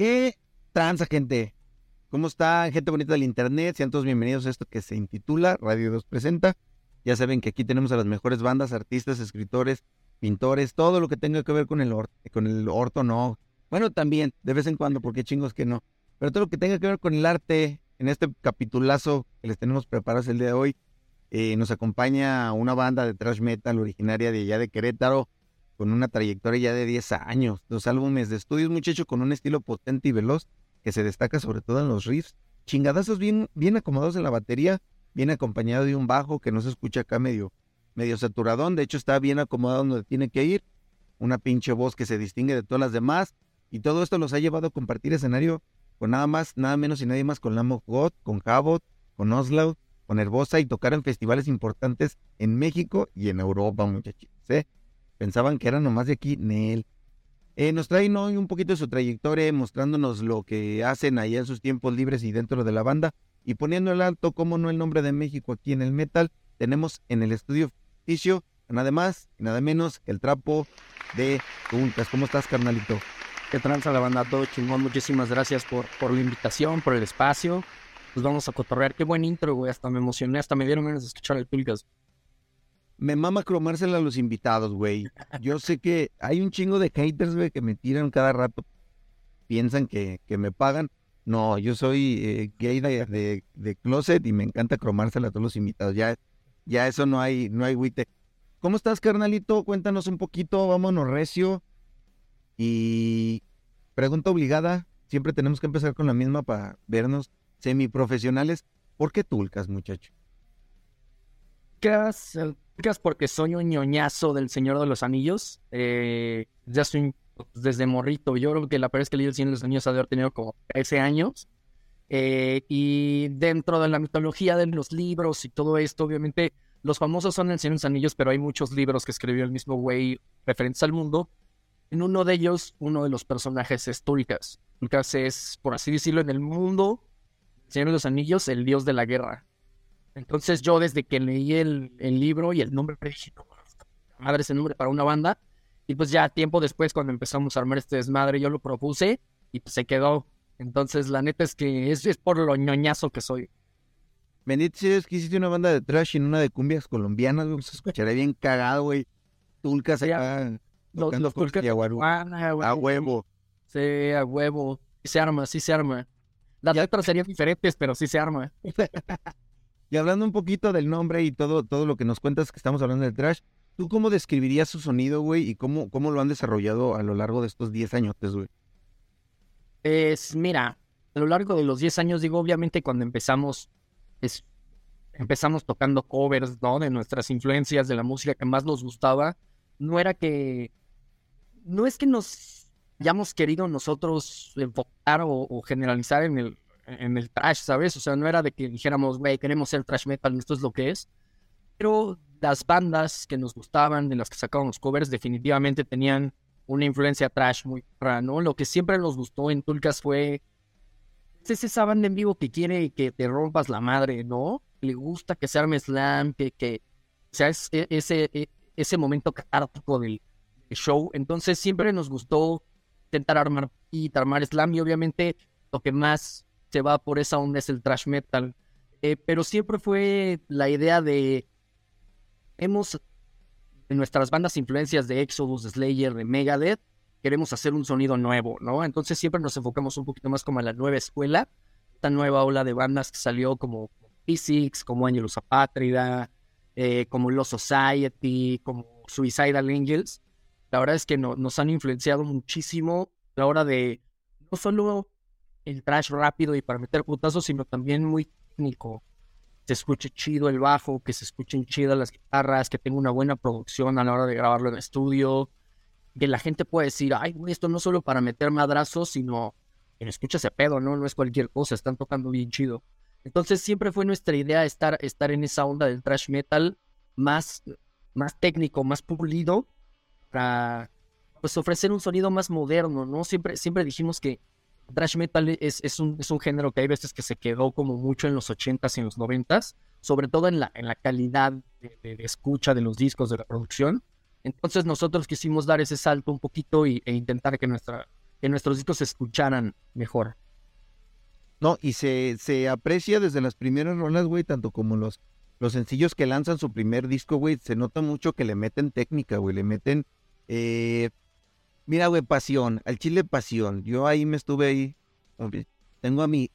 ¿Qué transa, gente? ¿Cómo está, gente bonita del internet? Sean todos bienvenidos a esto que se intitula Radio 2 Presenta. Ya saben que aquí tenemos a las mejores bandas, artistas, escritores, pintores, todo lo que tenga que ver con el con el orto no. Bueno, también, de vez en cuando, porque chingos que no. Pero todo lo que tenga que ver con el arte, en este capitulazo que les tenemos preparados el día de hoy, eh, nos acompaña una banda de thrash metal originaria de allá de Querétaro, con una trayectoria ya de 10 años, dos álbumes de estudios, muchacho, con un estilo potente y veloz que se destaca sobre todo en los riffs, chingadazos bien, bien acomodados en la batería, bien acompañado de un bajo que no se escucha acá medio, medio saturadón, de hecho está bien acomodado donde tiene que ir, una pinche voz que se distingue de todas las demás, y todo esto los ha llevado a compartir escenario con nada más, nada menos y nadie más con Lamb God, con Havot, con Oslo, con Herbosa y tocar en festivales importantes en México y en Europa, muchachos, ¿eh? Pensaban que era nomás de aquí, Nel. Eh, nos traen hoy un poquito de su trayectoria, mostrándonos lo que hacen ahí en sus tiempos libres y dentro de la banda, y poniendo el alto, como no, el nombre de México aquí en el metal. Tenemos en el estudio ficticio, nada más y nada menos el trapo de Tulcas. ¿Cómo estás, carnalito? ¿Qué tranza la banda? Todo chingón. Muchísimas gracias por, por la invitación, por el espacio. Pues vamos a cotorrear. Qué buen intro, güey. Hasta me emocioné, hasta me dieron ganas de escuchar el Tulcas me mama cromársela a los invitados, güey. Yo sé que hay un chingo de haters, güey, que me tiran cada rato. Piensan que, que me pagan. No, yo soy eh, gay de, de, closet y me encanta cromársela a todos los invitados. Ya, ya eso no hay, no hay güite. ¿Cómo estás, carnalito? Cuéntanos un poquito, vámonos recio. Y pregunta obligada, siempre tenemos que empezar con la misma para vernos semiprofesionales. ¿Por qué tulcas, muchacho? ¿Qué porque soy un ñoñazo del Señor de los Anillos. Eh, ya soy desde morrito. Yo creo que la primera vez que leí el Señor de los Anillos ha de haber tenido como 13 años. Eh, y dentro de la mitología de los libros y todo esto, obviamente los famosos son el Señor de los Anillos, pero hay muchos libros que escribió el mismo güey referentes al mundo. En uno de ellos, uno de los personajes es Tulkas. Es, por así decirlo, en el mundo, Señor de los Anillos, el dios de la guerra. Entonces yo desde que leí el, libro y el nombre, dije, madre ese nombre para una banda. Y pues ya tiempo después, cuando empezamos a armar este desmadre, yo lo propuse y pues se quedó. Entonces la neta es que es, es por lo ñoñazo que soy. Bendito es que hiciste una banda de trash y una de cumbias colombianas, güey. Se escucharía bien cagado, güey. Tulcas acá. Los, los tulcas. A huevo. Sí, a huevo. Sí se arma, sí se arma. Las letras serían diferentes, pero sí se arma. Y hablando un poquito del nombre y todo, todo lo que nos cuentas que estamos hablando del trash, ¿tú cómo describirías su sonido, güey? ¿Y cómo, cómo lo han desarrollado a lo largo de estos 10 años, güey? Es, mira, a lo largo de los 10 años, digo, obviamente cuando empezamos, es, empezamos tocando covers, ¿no? De nuestras influencias, de la música que más nos gustaba, no era que, no es que nos hayamos querido nosotros enfocar o generalizar en el, en el trash, ¿sabes? O sea, no era de que dijéramos, güey, queremos ser trash metal, esto es lo que es. Pero las bandas que nos gustaban, de las que sacábamos covers, definitivamente tenían una influencia trash muy rara, ¿no? Lo que siempre nos gustó en Tulcas fue es esa banda en vivo que quiere que te rompas la madre, ¿no? Le gusta que se arme slam, que, que o sea, es, e, ese, e, ese momento catártico del show. Entonces siempre nos gustó intentar armar y armar slam y obviamente lo que más se va por esa onda es el trash metal. Eh, pero siempre fue la idea de. Hemos. En nuestras bandas influencias de Exodus, de Slayer, de Megadeth, queremos hacer un sonido nuevo, ¿no? Entonces siempre nos enfocamos un poquito más como a la nueva escuela, esta nueva ola de bandas que salió como Physics, como Angelus Apátrida, eh, como Los Society, como Suicidal Angels. La verdad es que nos han influenciado muchísimo a la hora de no solo el trash rápido y para meter putazos, sino también muy técnico. Se escuche chido el bajo, que se escuchen chidas las guitarras, que tenga una buena producción a la hora de grabarlo en estudio, que la gente pueda decir, ay, güey, esto no solo para meter madrazos, sino que escucha ese pedo, ¿no? No es cualquier cosa, están tocando bien chido. Entonces siempre fue nuestra idea estar, estar en esa onda del trash metal más, más técnico, más pulido, para pues ofrecer un sonido más moderno, ¿no? Siempre, siempre dijimos que Trash metal es, es, un, es un género que hay veces que se quedó como mucho en los 80s y en los 90s, sobre todo en la, en la calidad de, escucha de los discos, de la producción. Entonces nosotros quisimos dar ese salto un poquito y, e intentar que nuestra, que nuestros discos se escucharan mejor. No, y se, se aprecia desde las primeras rolas, güey, tanto como los, los sencillos que lanzan su primer disco, güey, se nota mucho que le meten técnica, güey, le meten, eh, mira, güey, pasión, al chile pasión. Yo ahí me estuve ahí, tengo a mi,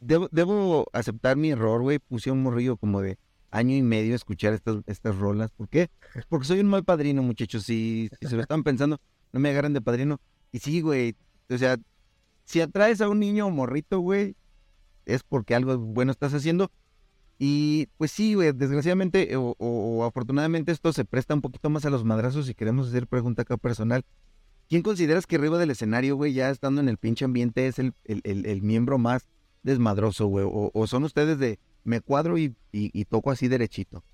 debo, debo aceptar mi error, güey, puse un morrillo como de año y medio a escuchar estas, estas rolas. ¿Por qué? Porque soy un mal padrino, muchachos, si, si se lo están pensando, no me agarren de padrino. Y sí, güey, o sea, si atraes a un niño morrito, güey, es porque algo bueno estás haciendo. Y pues sí, güey, desgraciadamente o, afortunadamente esto se presta un poquito más a los madrazos y queremos hacer pregunta acá personal. ¿Quién consideras que arriba del escenario, güey, ya estando en el pinche ambiente, es el, el, miembro más desmadroso, güey? O, son ustedes de me cuadro y, y, toco así derechito?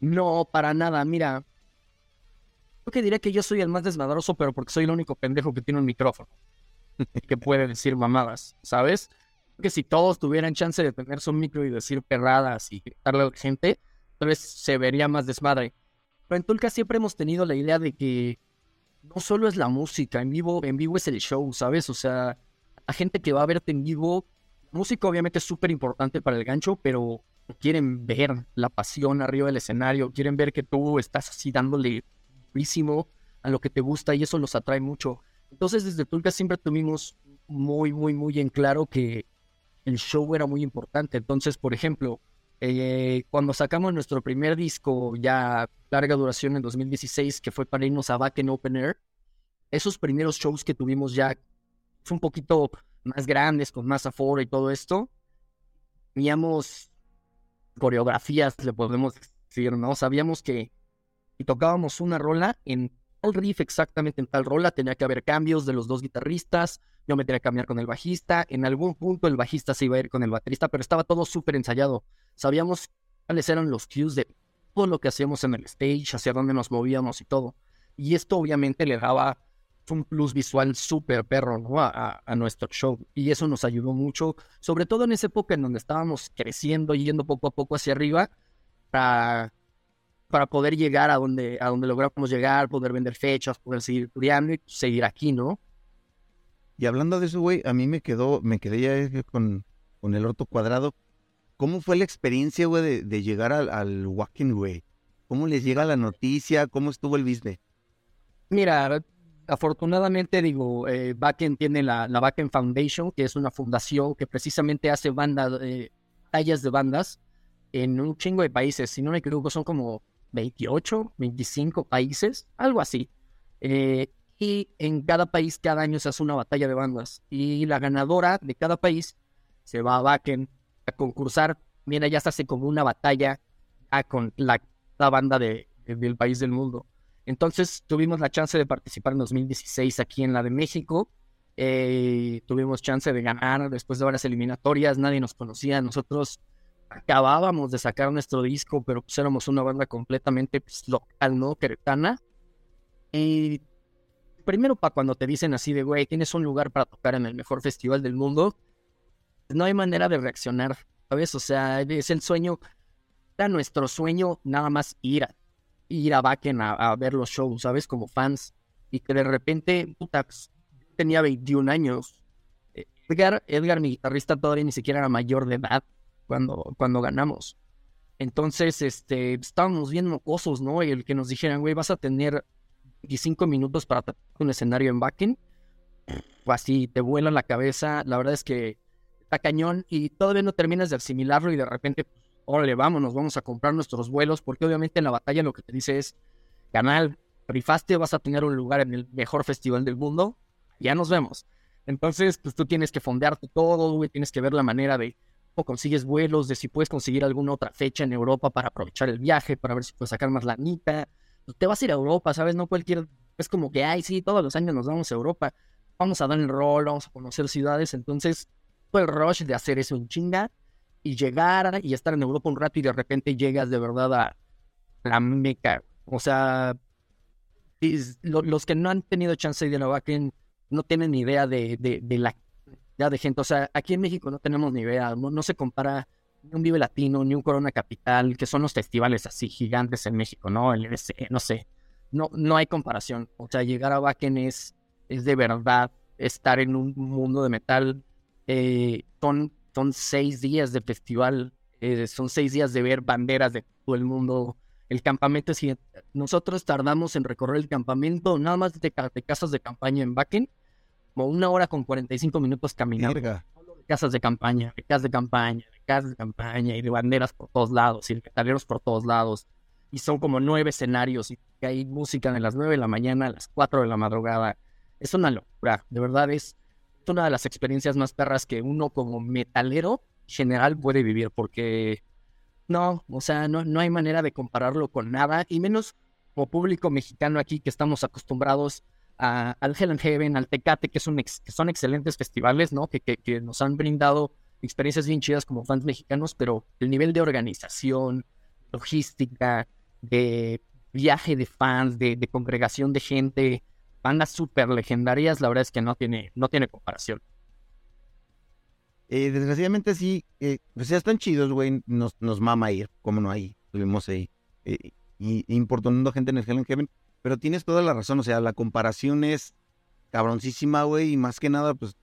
No, para nada. Mira, yo que diría que yo soy el más desmadroso, pero porque soy el único pendejo que tiene un micrófono que puede decir mamadas, ¿sabes? Que si todos tuvieran chance de tener su micro y decir perradas y gritarle a la gente, tal vez se vería más desmadre. Pero en Tulca siempre hemos tenido la idea de que no solo es la música, en vivo, en vivo es el show, ¿sabes? O sea, la gente que va a verte en vivo, música obviamente es súper importante para el gancho, pero quieren ver la pasión arriba del escenario, quieren ver que tú estás así dándole durísimo a lo que te gusta y eso los atrae mucho. Entonces, desde Tulca siempre tuvimos muy, muy, muy en claro que el show era muy importante. Entonces, por ejemplo, eh, cuando sacamos nuestro primer disco, ya larga duración en 2016, que fue para irnos a Back in Open Air, esos primeros shows que tuvimos ya fue un poquito más grandes, con más aforo y todo esto, teníamos coreografías, le podemos decir, ¿no? Sabíamos que y tocábamos una rola en riff exactamente en tal rola, tenía que haber cambios de los dos guitarristas, yo me tenía que cambiar con el bajista, en algún punto el bajista se iba a ir con el baterista, pero estaba todo súper ensayado. Sabíamos cuáles eran los cues de todo lo que hacíamos en el stage, hacia dónde nos movíamos y todo. Y esto obviamente le daba un plus visual súper perro ¿no? a, nuestro show. Y eso nos ayudó mucho, sobre todo en esa época en donde estábamos creciendo, yendo poco a poco hacia arriba, para para poder llegar a donde, a donde logramos llegar, poder vender fechas, poder seguir estudiando y seguir aquí, ¿no? Y hablando de eso, güey, a mí me quedó, me quedé ya con, con el orto cuadrado. ¿Cómo fue la experiencia, güey, de, llegar al, al Walking, güey? ¿Cómo les llega la noticia? ¿Cómo estuvo el business? Mira, afortunadamente, digo, eh, tiene la, la Backend Foundation, que es una fundación que precisamente hace bandas, eh, tallas de bandas en un chingo de países. Si no me equivoco, son como 28, 25 países, algo así. Eh, y en cada país, cada año se hace una batalla de bandas. Y la ganadora de cada país se va a Bakken a concursar. Mira, ya se hace como una batalla con la, banda de, del país del mundo. Entonces tuvimos la chance de participar en 2016 aquí en la de México. Eh, tuvimos chance de ganar después de varias eliminatorias. Nadie nos conocía. Nosotros acabábamos de sacar nuestro disco, pero pues éramos una banda completamente pues, local, ¿no? Queretana. Y primero para cuando te dicen así de, güey, tienes un lugar para tocar en el mejor festival del mundo, no hay manera de reaccionar, ¿sabes? O sea, es el sueño, era nuestro sueño nada más ir a, ir a Bakken a, ver los shows, ¿sabes? Como fans. Y que de repente, puta, pues, tenía 21 años. Edgar, Edgar, mi guitarrista, todavía ni siquiera era mayor de edad cuando, cuando ganamos. Entonces, este, estábamos bien mocosos, ¿no? Y el que nos dijeran, güey, vas a tener 25 minutos para un escenario en backing, así te vuela la cabeza. La verdad es que está cañón y todavía no terminas de asimilarlo y de repente, pues, órale, vámonos, vamos a comprar nuestros vuelos, porque obviamente en la batalla lo que te dice es, canal, rifaste, vas a tener un lugar en el mejor festival del mundo, ya nos vemos. Entonces, pues tú tienes que fondearte todo, güey, tienes que ver la manera de consigues vuelos, de si puedes conseguir alguna otra fecha en Europa para aprovechar el viaje, para ver si puedes sacar más la lanita. Te vas a ir a Europa, ¿sabes? No cualquier... Es como que, ay, sí, todos los años nos vamos a Europa. Vamos a dar el rol, vamos a conocer ciudades. Entonces, fue el rush de hacer eso en chinga y llegar y estar en Europa un rato y de repente llegas de verdad a la meca. O sea, los que no han tenido chance de ir a no tienen idea de, de, de la de gente. O sea, aquí en México no tenemos ni idea, no, se compara ni un Vive Latino, ni un Corona Capital, que son los festivales así gigantes en México, ¿no? El no sé. No, no hay comparación. O sea, llegar a Wacken es, es de verdad estar en un mundo de metal. Eh, son, son seis días de festival, eh, son seis días de ver banderas de todo el mundo. El campamento es nosotros tardamos en recorrer el campamento, nada más de, casas de campaña en Bakken, como una hora con 45 minutos caminando. De casas de campaña, de casas de campaña, de casas de campaña y de banderas por todos lados y de cataleros por todos lados. Y son como nueve escenarios y hay música de las nueve de la mañana a las cuatro de la madrugada. Es una locura, de verdad es una de las experiencias más perras que uno como metalero general puede vivir porque no, o sea, no, no hay manera de compararlo con nada y menos como público mexicano aquí que estamos acostumbrados a, al Hell and Heaven, al Tecate, que, son, excelentes festivales, ¿no? Que, nos han brindado experiencias bien chidas como fans mexicanos, pero el nivel de organización, logística, de viaje de fans, de, congregación de gente, bandas súper legendarias, la verdad es que no tiene, no tiene comparación. Eh, desgraciadamente sí, eh, pues ya están chidos, güey, nos, nos mama ir, como no ahí, estuvimos ahí, eh, y, importunando gente en el Hell Heaven, pero tienes toda la razón, o sea, la comparación es cabroncísima, güey, y más que nada, pues,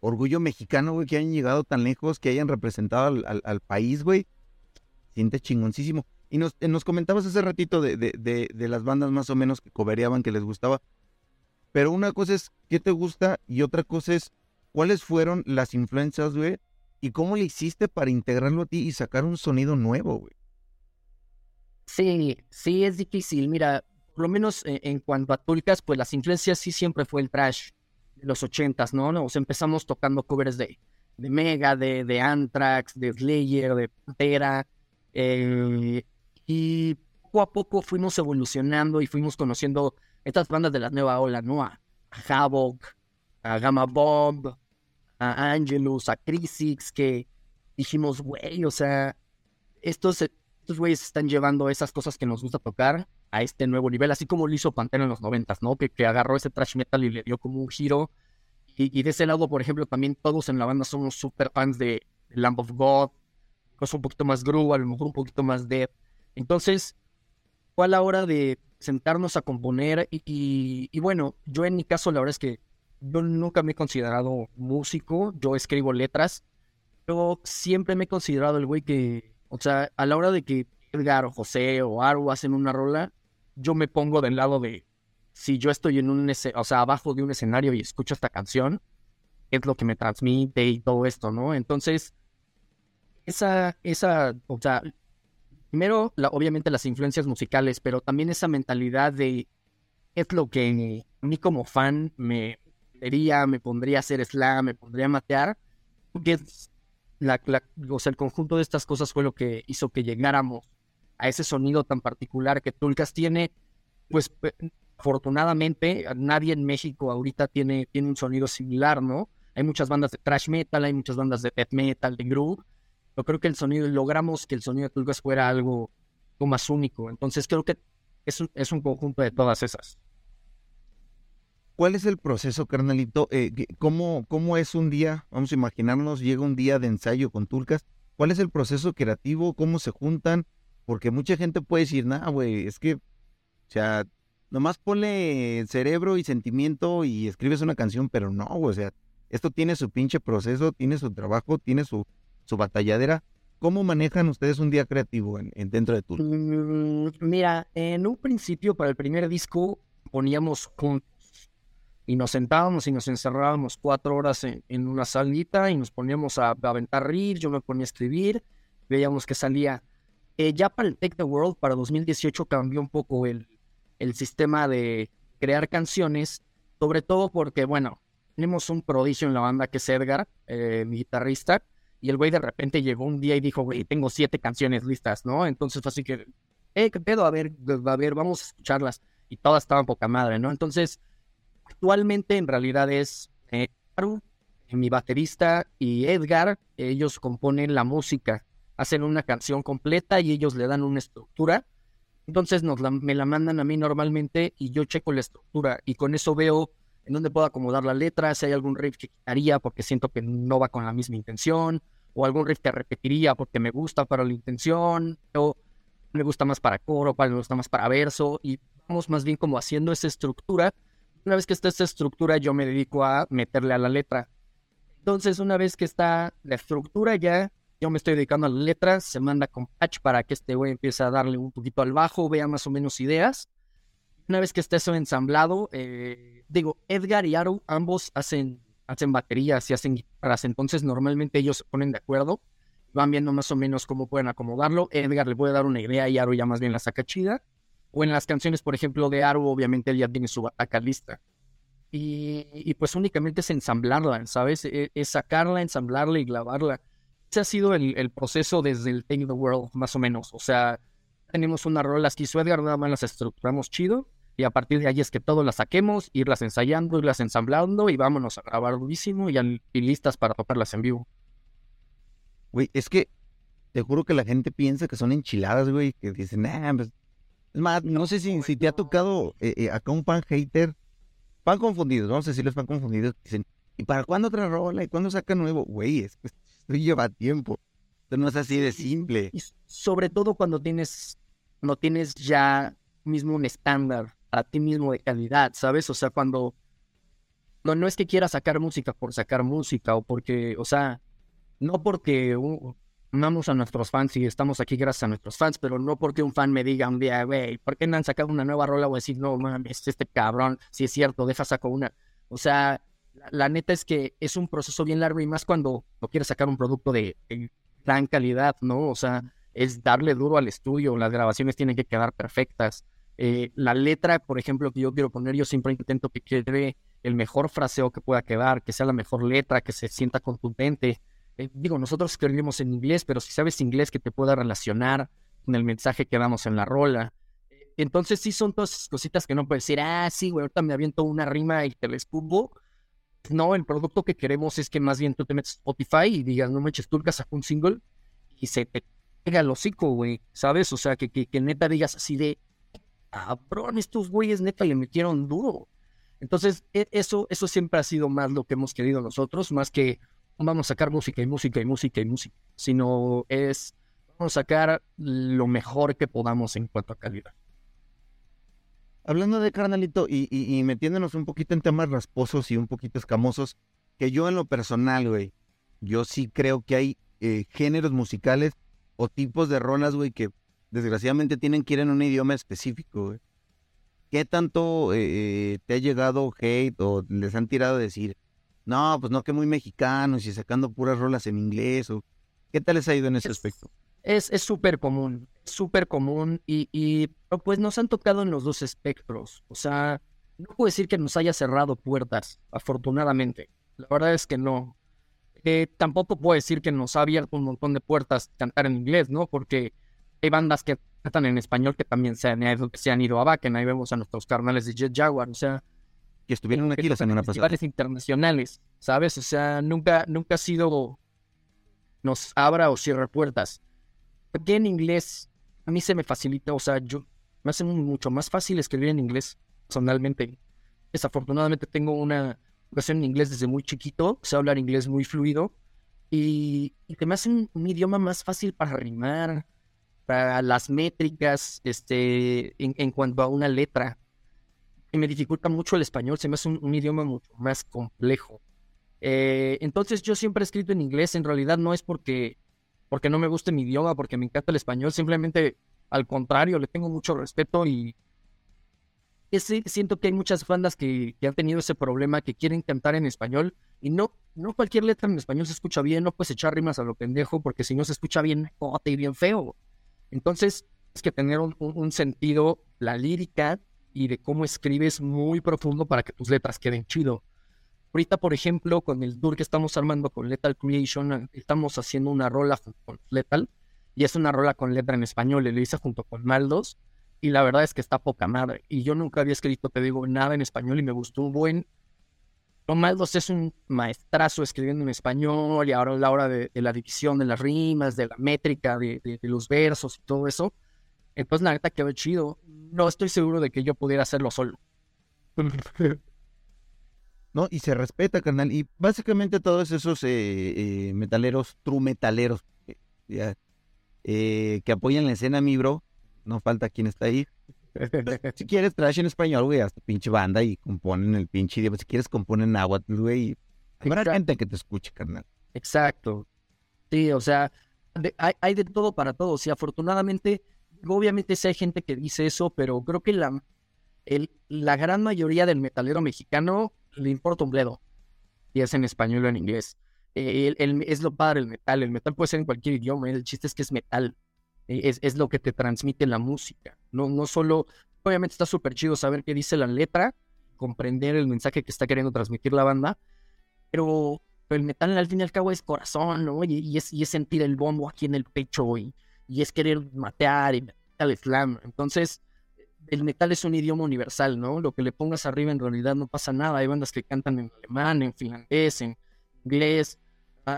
orgullo mexicano, güey, que hayan llegado tan lejos, que hayan representado al, país, güey, siente chingoncísimo. Y nos, nos comentabas hace ratito de, de, de, de, las bandas más o menos que cobereaban, que les gustaba. Pero una cosa es qué te gusta y otra cosa es cuáles fueron las influencias, güey, y cómo le hiciste para integrarlo a ti y sacar un sonido nuevo, güey. Sí, sí, es difícil. Mira, por lo menos eh, en, cuanto a Tulcas, pues las influencias sí siempre fue el trash de los ochentas, ¿no? Nos empezamos tocando covers de, de Mega, de, de Anthrax, de Slayer, de Pantera, eh, y poco a poco fuimos evolucionando y fuimos conociendo estas bandas de la nueva ola, ¿no? A, a Gamma Bomb, a Angelus, a Crisix, que dijimos, güey, o sea, estos, estos güeyes están llevando esas cosas que nos gusta tocar a este nuevo nivel, así como lo hizo Pantera en los noventas, ¿no? Que, que agarró ese thrash metal y le dio como un giro. Y, de ese lado, por ejemplo, también todos en la banda somos super fans de Lamb of God, cosa un poquito más groove, a lo mejor un poquito más death. Entonces, fue a la hora de sentarnos a componer y, bueno, yo en mi caso la verdad es que yo nunca me he considerado músico, yo escribo letras, pero siempre me he considerado el güey que, o sea, a la hora de que Edgar o José o Aru hacen una rola, yo me pongo del lado de, si yo estoy en un, o sea, abajo de un escenario y escucho esta canción, es lo que me transmite y todo esto, ¿no? Entonces, esa, esa, o sea, primero, obviamente las influencias musicales, pero también esa mentalidad de es lo que a mí como fan me diría, me pondría a hacer slam, me pondría a matear, porque la, o sea, el conjunto de estas cosas fue lo que hizo que llegáramos a ese sonido tan particular que Tulcas tiene, pues afortunadamente nadie en México ahorita tiene, tiene un sonido similar, ¿no? Hay muchas bandas de thrash metal, hay muchas bandas de death metal, de groove, yo creo que el sonido, logramos que el sonido de Tulcas fuera algo, más único. Entonces creo que es un, es un conjunto de todas esas. ¿Cuál es el proceso, carnalito? Eh, ¿cómo, ¿Cómo es un día? Vamos a imaginarnos, llega un día de ensayo con Tulcas. ¿Cuál es el proceso creativo? ¿Cómo se juntan? Porque mucha gente puede decir, nah, güey, es que, o sea, nomás ponle cerebro y sentimiento y escribes una canción, pero no, güey, o sea, esto tiene su pinche proceso, tiene su trabajo, tiene su, su batalladera. ¿Cómo manejan ustedes un día creativo en, dentro de Tool? Mm, mira, en un principio para el primer disco poníamos juntos y nos sentábamos y nos encerrábamos cuatro horas en, una salita y nos poníamos a, aventar rir, yo me ponía a escribir, veíamos que salía. Eh, ya para el Take the World, para 2018, cambió un poco el, el sistema de crear canciones, sobre todo porque, bueno, tenemos un prodigio en la banda que es Edgar, eh, mi guitarrista, y el güey de repente llegó un día y dijo, güey, tengo siete canciones listas, ¿no? Entonces así que, eh, ¿qué pedo? A ver, a ver, vamos a escucharlas. Y todas estaban poca madre, ¿no? Entonces, actualmente en realidad es eh, mi baterista y Edgar, ellos componen la música, hacen una canción completa y ellos le dan una estructura. Entonces me la mandan a mí normalmente y yo checo la estructura y con eso veo en dónde puedo acomodar la letra, si hay algún riff que quitaría porque siento que no va con la misma intención, o algún riff que repetiría porque me gusta para la intención, o me gusta más para coro, cuál me gusta más para verso, y vamos más bien como haciendo esa estructura Una vez que está esta estructura, yo me dedico a meterle a la letra. Entonces, una vez que está la estructura ya, yo me estoy dedicando a la letra, se manda con patch para que este güey empiece a darle un poquito al bajo, vea más o menos ideas. Una vez que esté eso ensamblado, eh, digo, Edgar y Aro ambos hacen, hacen baterías y hacen guitarras, entonces normalmente ellos se ponen de acuerdo, van viendo más o menos cómo pueden acomodarlo. Edgar le puede dar una idea y Aro ya más bien la saca chida. O en las canciones, por ejemplo, de Aro, obviamente él ya tiene su bataca lista. Y, pues únicamente es ensamblarla, ¿sabes? E, es, sacarla, ensamblarla y grabarla. Ese ha sido el, proceso desde el Take the World, más o menos. O sea, tenemos unas rolas que hizo Edgar, nada más las estructuramos chido y a partir de ahí es que todo las saquemos, irlas ensayando, irlas ensamblando y vámonos a grabar durísimo y, y listas para tocarlas en vivo. Güey, es que te juro que la gente piensa que son enchiladas, güey, que dicen, ah, pues... Es más, no sé si, si te ha tocado eh, eh, acá un fan hater, fan confundidos, vamos a decirles fan confundidos, dicen, ¿y para cuándo otra rola? ¿Y cuándo saca nuevo? Güey, es que esto lleva tiempo. Esto no es así de simple. Y sobre todo cuando tienes, no tienes ya mismo un estándar a ti mismo de calidad, ¿sabes? O sea, cuando no, no es que quiera sacar música por sacar música o porque, o sea, no porque amamos a nuestros fans y estamos aquí gracias a nuestros fans, pero no porque un fan me diga un día, güey, ¿por qué no han sacado una nueva rola? O decir, no mames, este cabrón, si es cierto, deja saco una. O sea, la, neta es que es un proceso bien largo y más cuando no quieres sacar un producto de, gran calidad, ¿no? O sea, es darle duro al estudio, las grabaciones tienen que quedar perfectas. Eh, la letra, por ejemplo, que yo quiero poner, yo siempre intento que quede el mejor fraseo que pueda quedar, que sea la mejor letra, que se sienta contundente. Eh, digo, nosotros escribimos en inglés, pero si sabes inglés que te pueda relacionar con el mensaje que damos en la rola. Entonces sí son todas esas cositas que no puedes decir, ah, sí, güey, ahorita me aviento una rima y te la escupo. No, el producto que queremos es que más bien tú te metes Spotify y digas, no me eches turcas, saca un single y se te pega el hocico, güey, ¿sabes? O sea, que, que, que neta digas así de, cabrón, estos güeyes neta le metieron duro. Entonces, e, eso, eso siempre ha sido más lo que hemos querido nosotros, más que vamos a sacar música y música y música y música, sino es vamos a sacar lo mejor que podamos en cuanto a calidad. Hablando de carnalito y, y, metiéndonos un poquito en temas rasposos y un poquito escamosos, que yo en lo personal, güey, yo sí creo que hay eh, géneros musicales o tipos de rolas, güey, que desgraciadamente tienen que ir en un idioma específico. ¿Qué tanto eh, te ha llegado hate o les han tirado a decir, no, pues no, que muy mexicanos y sacando puras rolas en inglés? O, ¿Qué tal les ha ido en ese aspecto? Es súper común, súper común y, y pues nos han tocado en los dos espectros. O sea, no puedo decir que nos haya cerrado puertas, afortunadamente. La verdad es que no. Eh, tampoco puedo decir que nos ha abierto un montón de puertas cantar en inglés, ¿no? Porque hay bandas que cantan en español que también se han, se han ido a Bakken. Ahí vemos a nuestros carnales de Jet Jaguar, o sea. Que estuvieron aquí la semana pasada. internacionales, ¿sabes? O sea, nunca, nunca ha sido nos abra o cierre puertas. Porque en inglés a mí se me facilita, o sea, yo me hace mucho más fácil escribir en inglés personalmente. Desafortunadamente tengo una educación en inglés desde muy chiquito, sé hablar inglés muy fluido y, y que me hace un idioma más fácil para rimar, para las métricas, este, en, cuanto a una letra. Y me dificulta mucho el español, se me hace un, idioma mucho más complejo. Eh, entonces yo siempre he escrito en inglés, en realidad no es porque, porque no me guste mi idioma, porque me encanta el español, simplemente al contrario, le tengo mucho respeto y siento que hay muchas bandas que, que, han tenido ese problema, que quieren cantar en español y no, no cualquier letra en español se escucha bien, no puedes echar rimas a lo pendejo porque si no se escucha bien, cote y bien feo. Entonces, es que tener un, sentido, la lírica y de cómo escribes muy profundo para que tus letras queden chido. Ahorita, por ejemplo, con el tour que estamos armando con Lethal Creation, estamos haciendo una rola con Lethal y es una rola con letra en español, y lo hice junto con Maldos y la verdad es que está poca madre. Y yo nunca había escrito, te digo, nada en español y me gustó un buen Maldos es un maestrazo escribiendo en español y ahora a la hora de, la división de las rimas, de la métrica, de, los versos y todo eso. Entonces, la neta quedó chido. No estoy seguro de que yo pudiera hacerlo solo. No, y se respeta, carnal. Y básicamente todos esos eh, eh, metaleros, true metaleros, eh, que apoyan la escena, mi bro, no falta quien está ahí. si quieres trash en español, güey, hasta pinche banda y componen el pinche idioma. Si quieres, componen agua, güey. Habrá gente que te escuche, carnal. Exacto. Sí, o sea, hay, hay, de todo para todos. Y afortunadamente, obviamente sí hay gente que dice eso, pero creo que la, el, la gran mayoría del metalero mexicano le importa un bledo. Y es en español o en inglés. Eh, el, es lo padre el metal. El metal puede ser en cualquier idioma. El chiste es que es metal. Eh, es, es lo que te transmite la música. No, no solo. Obviamente está súper chido saber qué dice la letra, comprender el mensaje que está queriendo transmitir la banda, pero, el metal al fin y al cabo es corazón, ¿no? Y, es, y es sentir el bombo aquí en el pecho y, y es querer matear y el slam. Entonces, el metal es un idioma universal, ¿no? Lo que le pongas arriba en realidad no pasa nada. Hay bandas que cantan en alemán, en finlandés, en inglés.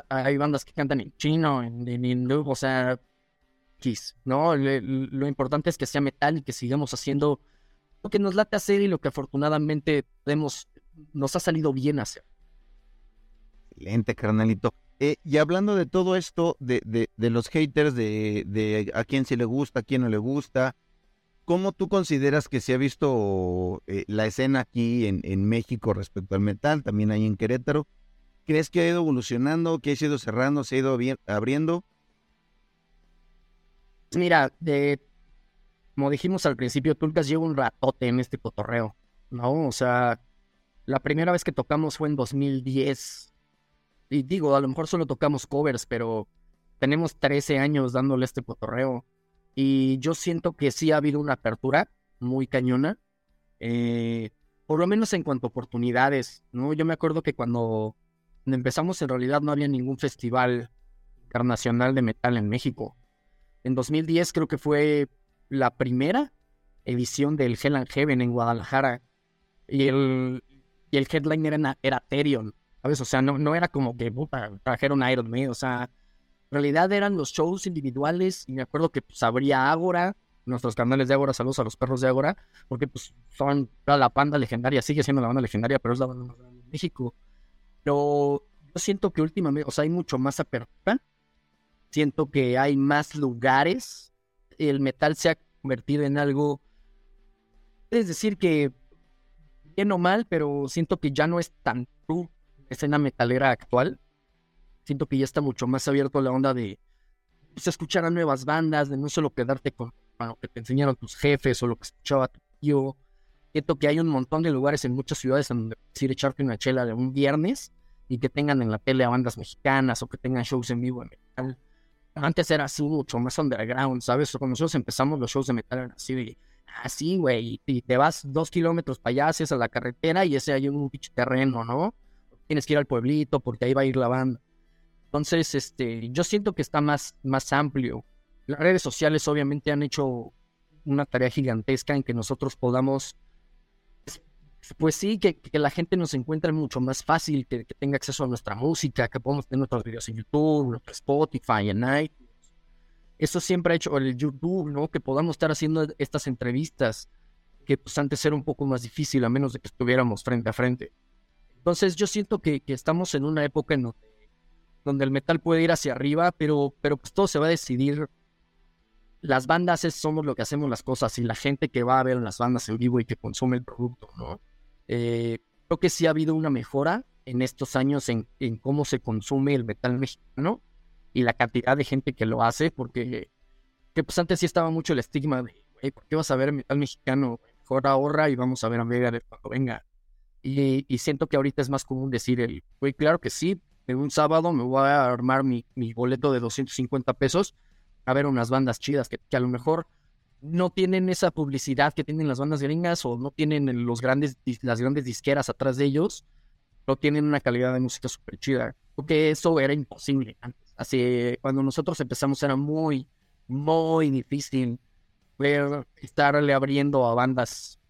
Hay bandas que cantan en chino, en, en o sea, ¿no? lo importante es que sea metal y que sigamos haciendo lo que nos late hacer y lo que afortunadamente nos ha salido bien hacer. Excelente, carnalito. Eh, y hablando de todo esto, de, de, los haters, de, de, a quién se le gusta, a quién no le gusta, ¿cómo tú consideras que se ha visto eh, la escena aquí en, México respecto al metal, también ahí en Querétaro? ¿Crees que ha ido evolucionando, que ha ido cerrando, se ha ido abriendo? Mira, de, como dijimos al principio, Tulcas lleva un ratote en este cotorreo, ¿no? O sea, la primera vez que tocamos fue en 2010. Y digo, a lo mejor solo tocamos covers, pero tenemos 13 años dándole este cotorreo. Y yo siento que sí ha habido una apertura muy cañona. Eh, por lo menos en cuanto a oportunidades, ¿no? Yo me acuerdo que cuando empezamos en realidad no había ningún festival internacional de metal en México. En 2010 creo que fue la primera edición del Hell and Heaven en Guadalajara. Y el, y el headliner era, era ¿sabes? O sea, no, no era como que puta, trajeron Iron Man, o sea, en realidad eran los shows individuales y me acuerdo que pues abría Ágora, nuestros canales de Ágora, saludos a los perros de Ágora, porque pues son la banda legendaria, sigue siendo la banda legendaria, pero es la banda más grande de México. Pero yo siento que últimamente, o sea, hay mucho más apertura siento que hay más lugares, el metal se ha convertido en algo, es decir, que bien o mal, pero siento que ya no es tan true escena metalera actual. Siento que ya está mucho más abierto la onda de pues, escuchar a nuevas bandas, de no solo quedarte con lo que te enseñaron tus jefes o lo que escuchaba tu tío. Siento que hay un montón de lugares en muchas ciudades en donde puedes ir echarte una chela de un viernes y que tengan en la tele a bandas mexicanas o que tengan shows en vivo en metal antes era así mucho más underground, ¿sabes? Cuando nosotros empezamos los shows de metal eran así de, así, güey, y te vas dos kilómetros para allá, haces a la carretera y ese hay un pinche terreno, ¿no? Tienes que ir al pueblito porque ahí va a ir la banda. Entonces, este, yo siento que está más, más amplio. Las redes sociales obviamente han hecho una tarea gigantesca en que nosotros podamos pues sí, que, la gente nos encuentre mucho más fácil, que, tenga acceso a nuestra música, que podamos tener nuestros videos en YouTube, nuestro Spotify, en iTunes. Eso siempre ha hecho el YouTube, ¿no? Que podamos estar haciendo estas entrevistas, que pues antes era un poco más difícil, a menos de que estuviéramos frente a frente. Entonces yo siento que, estamos en una época en donde, el metal puede ir hacia arriba, pero, pero pues todo se va a decidir. Las bandas somos lo que hacemos las cosas y la gente que va a ver las bandas en vivo y que consume el producto, ¿no? Eh, creo que sí ha habido una mejora en estos años en, cómo se consume el metal mexicano y la cantidad de gente que lo hace, porque que pues antes sí estaba mucho el estigma de, güey, ¿por qué vas a ver metal mexicano? Mejor ahorra y vamos a ver a Megadeth cuando venga. Y, siento que ahorita es más común decir el, güey, claro que sí, un sábado me voy a armar mi, mi boleto de 250 pesos a ver unas bandas chidas que, que a lo mejor no tienen esa publicidad que tienen las bandas gringas o no tienen los grandes, las grandes disqueras atrás de ellos, no tienen una calidad de música súper chida. Porque eso era imposible antes. Así, cuando nosotros empezamos era muy, muy difícil ver, estarle abriendo a bandas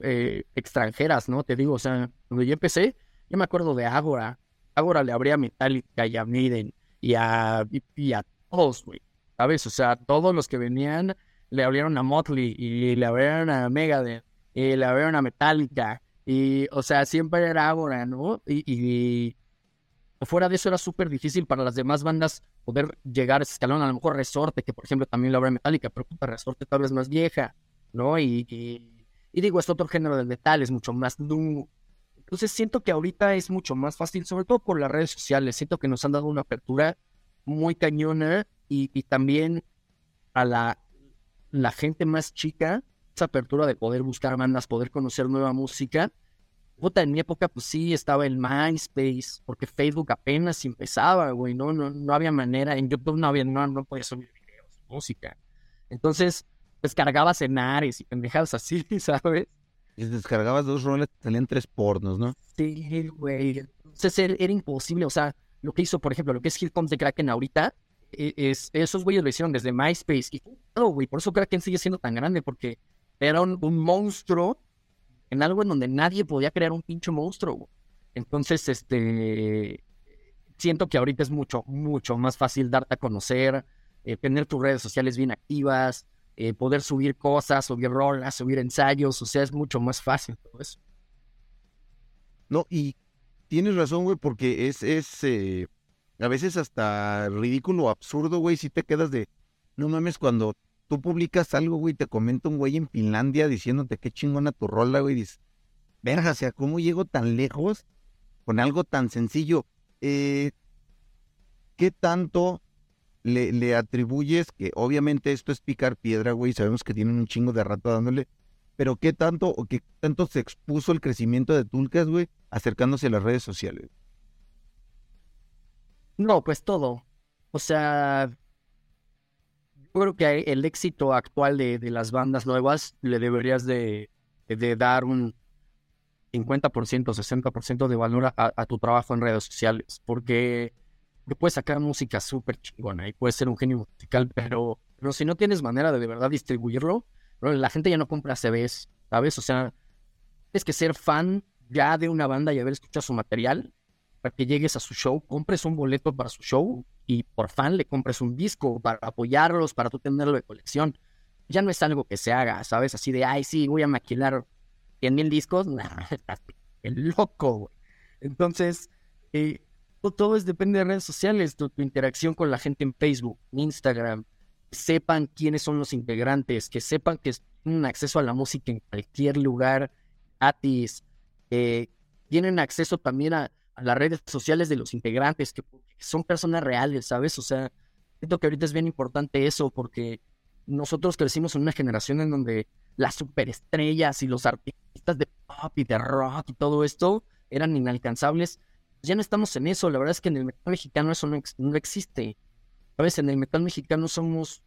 eh, extranjeras, ¿no? Te digo, o sea, cuando yo empecé, yo me acuerdo de Agora. Agora le abría a Metallica y a Maiden y a, y a todos, güey. ¿Sabes? O sea, todos los que venían le abrieron a Motley y le abrieron a Megadeth y le abrieron a Metallica y, o sea, siempre era Agora, ¿no? Y, fuera de eso era súper difícil para las demás bandas poder llegar a ese escalón. A lo mejor Resorte, que por ejemplo también lo abre Metallica, pero puta, Resorte tal vez más vieja. ¿no? Y, y, digo, es otro género del metal, es mucho más nu. Entonces siento que ahorita es mucho más fácil, sobre todo por las redes sociales. Siento que nos han dado una apertura muy cañona y, también a la, gente más chica, esa apertura de poder buscar bandas, poder conocer nueva música. Puta, en mi época, pues sí, estaba el MySpace, porque Facebook apenas empezaba, güey, no, no, no había manera, en YouTube no había, no, no podía subir videos, música. Entonces, descargabas en Ares y pendejadas así, ¿sabes? Y descargabas dos roles, salían tres pornos, ¿no? Sí, güey. Entonces era, imposible, o sea, lo que hizo, por ejemplo, lo que es Here Comes the Kraken ahorita, e, es, esos güeyes lo hicieron desde MySpace. Y güey, por eso Kraken sigue siendo tan grande, porque era un, monstruo en algo en donde nadie podía crear un pinche monstruo. Entonces, este, siento que ahorita es mucho, mucho más fácil darte a conocer, eh, tener tus redes sociales bien activas, eh, poder subir cosas, subir rolas, subir ensayos, o sea, es mucho más fácil todo eso. No, y tienes razón, güey, porque es, es eh, a veces hasta ridículo, absurdo, güey, si te quedas de, no mames, cuando tú publicas algo, güey, te comenta un güey en Finlandia diciéndote qué chingona tu rola, güey, dices, verga, o sea, ¿cómo llego tan lejos con algo tan sencillo? Eh, ¿Qué tanto le, le, atribuyes, que obviamente esto es picar piedra, güey, sabemos que tienen un chingo de rato dándole, pero qué tanto o qué tanto se expuso el crecimiento de Tulcas, güey, acercándose a las redes sociales? No, pues todo. O sea, yo creo que el éxito actual de, las bandas nuevas le deberías de, dar un 50%, 60% de valor a, tu trabajo en redes sociales, porque puedes sacar música súper chingona y puedes ser un genio musical, pero, pero si no tienes manera de de verdad distribuirlo, la gente ya no compra CVs, ¿sabes? O sea, tienes que ser fan ya de una banda y haber escuchado su material para que llegues a su show, compres un boleto para su show y por fan le compres un disco para apoyarlos, para tú tenerlo de colección. Ya no es algo que se haga, ¿sabes? Así de, ay, sí, voy a maquilar 100 mil discos. Nah, estás loco, güey. Entonces, eh, todo es, depende de redes sociales, tu, tu, interacción con la gente en Facebook, Instagram, sepan quiénes son los integrantes, que sepan que tienen acceso a la música en cualquier lugar gratis, eh, tienen acceso también a, las redes sociales de los integrantes, que, son personas reales, ¿sabes? O sea, siento que ahorita es bien importante eso, porque nosotros crecimos en una generación en donde las superestrellas y los artistas de pop y de rock y todo esto eran inalcanzables. Ya no estamos en eso, la verdad es que en el metal mexicano eso no, existe. ¿Sabes? En el metal mexicano somos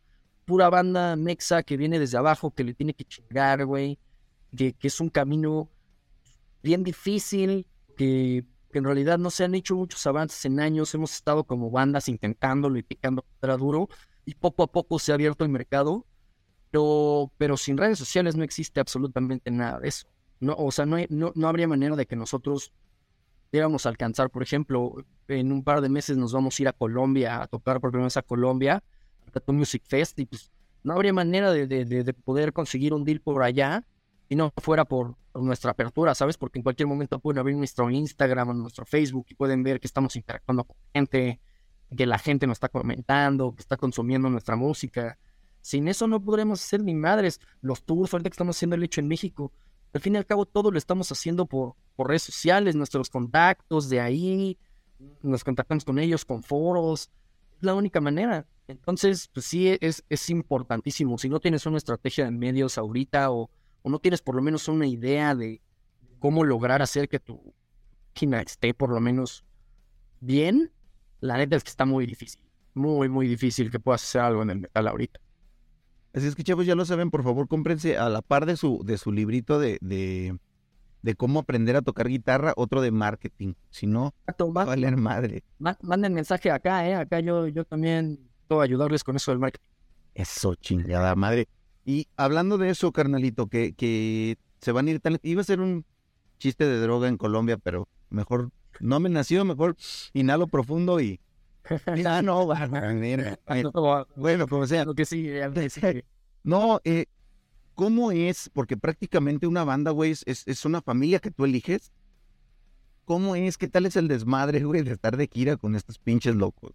pura banda mexa que viene desde abajo, que le tiene que chingar, güey, que, que es un camino bien difícil, que que en realidad no se han hecho muchos avances en años, hemos estado como bandas intentándolo y picando para duro, y poco a poco se ha abierto el mercado, pero, pero sin redes sociales no existe absolutamente nada de eso. No, o sea, no, no, no habría manera de que nosotros pudiéramos alcanzar, por ejemplo, en un par de meses nos vamos a ir a Colombia, a tocar por primera vez a Colombia, a Tattoo Music Fest, y pues no habría manera de, de, de poder conseguir un deal por allá y no fuera por nuestra apertura, ¿sabes? Porque en cualquier momento pueden abrir nuestro Instagram nuestro Facebook y pueden ver que estamos interactuando con gente, que la gente nos está comentando, que está consumiendo nuestra música. Sin eso no podremos hacer ni madres. Los tours, ahorita que estamos haciendo el hecho en México, al fin y al cabo todo lo estamos haciendo por, redes sociales, nuestros contactos de ahí, nos contactamos con ellos, con foros. Es la única manera. Entonces, pues sí, es, es importantísimo. Si no tienes una estrategia de medios ahorita o o no tienes por lo menos una idea de cómo lograr hacer que tu máquina esté por lo menos bien, la neta es que está muy difícil. Muy, muy difícil que puedas hacer algo en el metal ahorita. Así es que chavos, ya lo saben, por favor, cómprense a la par de su, de su librito de, de, de cómo aprender a tocar guitarra, otro de marketing. Si no, va a valer madre. Manden mensaje acá, ¿eh? Acá yo, yo también puedo ayudarles con eso del marketing. Eso, chingada madre. Y hablando de eso, carnalito, que, que se van a ir tan... Iba a ser un chiste de droga en Colombia, pero mejor no me nació, mejor inhalo profundo y... Ya no, mira. Bueno, como sea. Lo que sí, No, eh, ¿cómo es? Porque prácticamente una banda, güey, es, es una familia que tú eliges. ¿Cómo es? ¿Qué tal es el desmadre, güey, de estar de gira con estos pinches locos?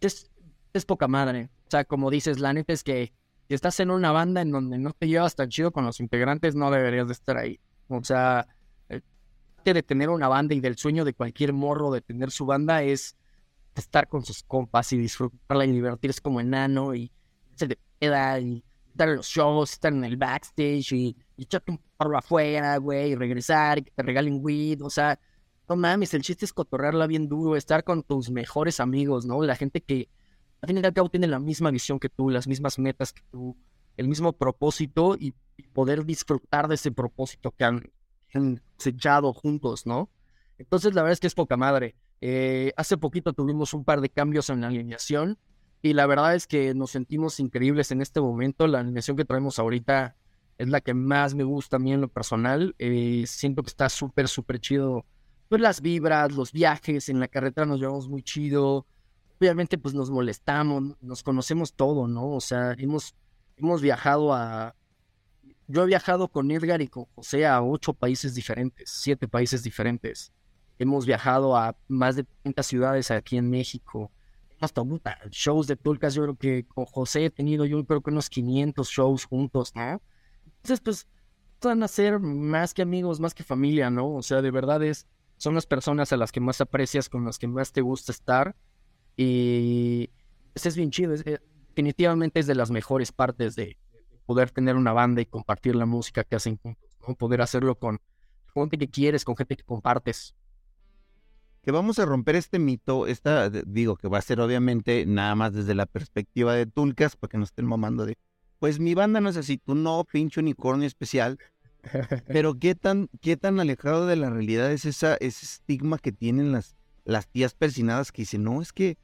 Es, es poca madre. O sea, como dices, la neta es que si estás en una banda en donde no te llevas tan chido con los integrantes, no deberías de estar ahí. O sea, el de tener una banda y del sueño de cualquier morro de tener su banda es estar con sus compas y disfrutarla y divertirse como enano y se de peda y estar en los shows, estar en el backstage y, y echarte un porro afuera, güey, y regresar y que te regalen weed, o sea, no mames, el chiste es cotorrearla bien duro, estar con tus mejores amigos, ¿no? La gente que al fin y al cabo tiene la misma visión que tú, las mismas metas que tú, el mismo propósito y, poder disfrutar de ese propósito que han, han echado juntos, ¿no? Entonces, la verdad es que es poca madre. Eh, hace poquito tuvimos un par de cambios en la alineación y la verdad es que nos sentimos increíbles en este momento. La alineación que traemos ahorita es la que más me gusta a mí en lo personal. Eh, siento que está súper, súper chido. Pues las vibras, los viajes, en la carretera nos llevamos muy chido. Obviamente pues nos molestamos, nos conocemos todo, ¿no? O sea, hemos, hemos viajado a... Yo he viajado con Edgar y con José a ocho países diferentes, siete países diferentes. Hemos viajado a más de 30 ciudades aquí en México. Hasta shows de Tulcas, yo creo que con José he tenido yo creo que unos 500 shows juntos, ¿no? Entonces, pues, van a ser más que amigos, más que familia, ¿no? O sea, de verdad es, son las personas a las que más aprecias, con las que más te gusta estar. Y pues, es bien chido. Eh, definitivamente es de las mejores partes de, poder tener una banda y compartir la música que hacen juntos. Poder hacerlo con gente que quieres, con gente que compartes que vamos a romper este mito, esta, digo que va a ser obviamente nada más desde la perspectiva de Tulcas, para que no estén mamando de, pues mi banda no es así, tú no, pinche unicornio especial, pero qué tan, qué tan alejado de la realidad es esa, ese estigma que tienen las, las tías persinadas que dicen, no, es que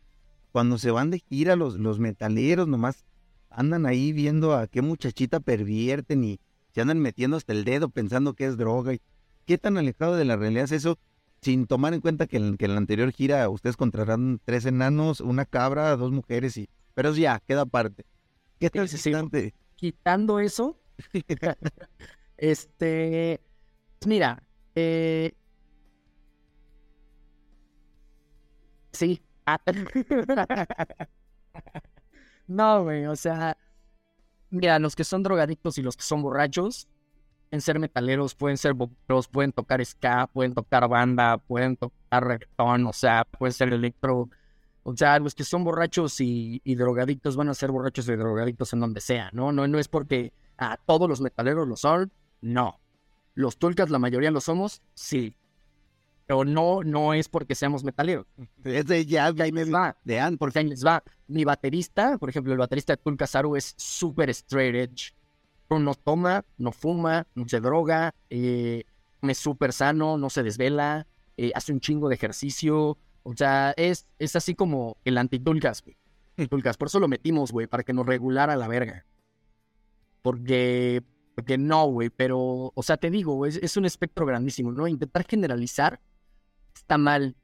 cuando se van de gira los, los metaleros nomás andan ahí viendo a qué muchachita pervierten y se andan metiendo hasta el dedo pensando que es droga. Y ¿Qué tan alejado de la realidad es eso? Sin tomar en cuenta que en, la anterior gira ustedes contrataron tres enanos, una cabra, dos mujeres y... Pero ya, queda aparte. ¿Qué tal si Quitando eso, este... Pues mira, eh... Sí. no, güey, o sea... Mira, los que son drogadictos y los que son borrachos, pueden ser metaleros, pueden ser boperos, pueden tocar ska, pueden tocar banda, pueden tocar reggaetón, o sea, puede ser electro. O sea, los que son borrachos y, drogadictos van a ser borrachos y drogadictos en donde sea, ¿no? No, no es porque a todos los metaleros lo son, no. Los tulcas, la mayoría lo somos, sí. Pero no, no es porque seamos metaleros. Es de ya, me va. De an, porque ahí les va. Mi baterista, por ejemplo, el baterista de Tulca Saru es súper straight edge no toma, no fuma, no se droga, eh, es súper sano, no se desvela, eh, hace un chingo de ejercicio. O sea, es, es así como el antitulcas, güey. Tulcas, por eso lo metimos, güey, para que nos regulara la verga. Porque, porque no, güey, pero, o sea, te digo, es, es un espectro grandísimo, ¿no? Intentar generalizar está mal.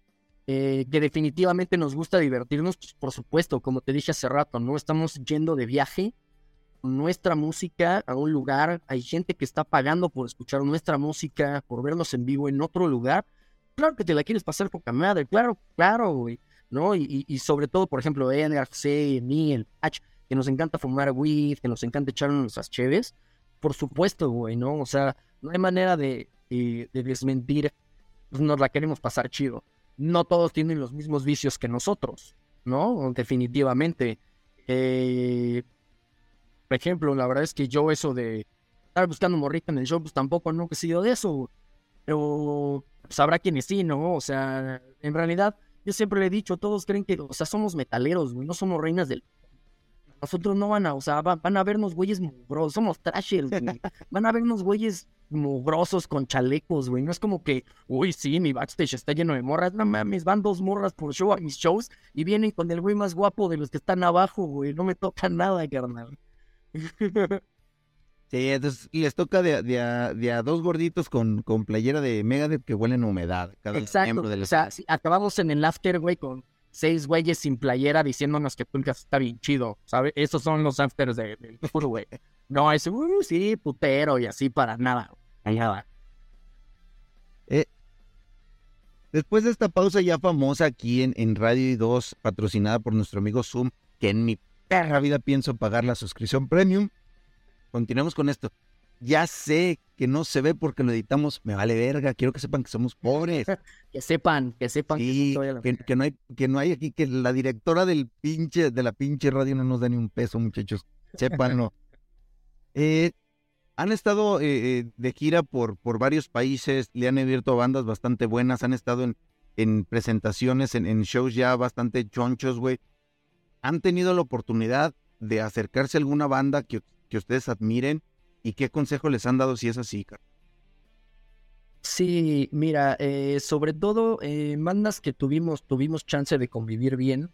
Eh, que definitivamente nos gusta divertirnos, pues, por supuesto, como te dije hace rato, ¿no? Estamos yendo de viaje nuestra música a un lugar, hay gente que está pagando por escuchar nuestra música, por vernos en vivo en otro lugar, claro que te la quieres pasar poca madre, claro, claro, güey, ¿no? Y, y, sobre todo, por ejemplo, Edgar, C, mí, el Patch, que nos encanta fumar weed, que nos encanta echar nuestras cheves, por supuesto, güey, ¿no? O sea, no hay manera de, de, desmentir, pues nos la queremos pasar chido. No todos tienen los mismos vicios que nosotros, ¿no? Definitivamente. Eh, por ejemplo, la verdad es que yo eso de estar buscando morrita en el show, pues tampoco no he sido de eso. Pero sabrá pues, quienes sí, ¿no? O sea, en realidad, yo siempre le he dicho, todos creen que, o sea, somos metaleros, güey, no somos reinas del... Nosotros no van a, o sea, van, a vernos güeyes mugrosos, somos trashers, güey. Van a vernos güeyes mugrosos con chalecos, güey. No es como que, uy, sí, mi backstage está lleno de morras. No mames, van dos morras por show a mis shows y vienen con el güey más guapo de los que están abajo, güey. No me toca nada, carnal. Sí, entonces les toca de, a, dos gorditos con, con playera de Megadeth que huelen a humedad. Exacto. o sea, acabamos en el after, güey, con seis güeyes sin playera diciéndonos que Tulcas está bien chido, ¿sabes? Esos son los afters del de, güey. No, es, uh, sí, putero y así para nada. Nada. Eh, después de esta pausa ya famosa aquí en, en Radio 2, patrocinada por nuestro amigo Zoom, que en mi perra vida pienso pagar la suscripción premium. Continuemos con esto. Ya sé que no se ve porque lo editamos, me vale verga, quiero que sepan que somos pobres. que sepan, que sepan que, que, no hay, que no hay aquí, que la directora del pinche, de la pinche radio no nos da ni un peso, muchachos. Sépanlo. eh, han estado eh, eh, de gira por, por varios países, le han abierto bandas bastante buenas, han estado en, en presentaciones, en, en shows ya bastante chonchos, güey. ¿Han tenido la oportunidad de acercarse a alguna banda que, que ustedes admiren? ¿Y qué consejo les han dado si es así, Carlos? Sí, mira, eh, sobre todo eh, bandas que tuvimos, tuvimos chance de convivir bien,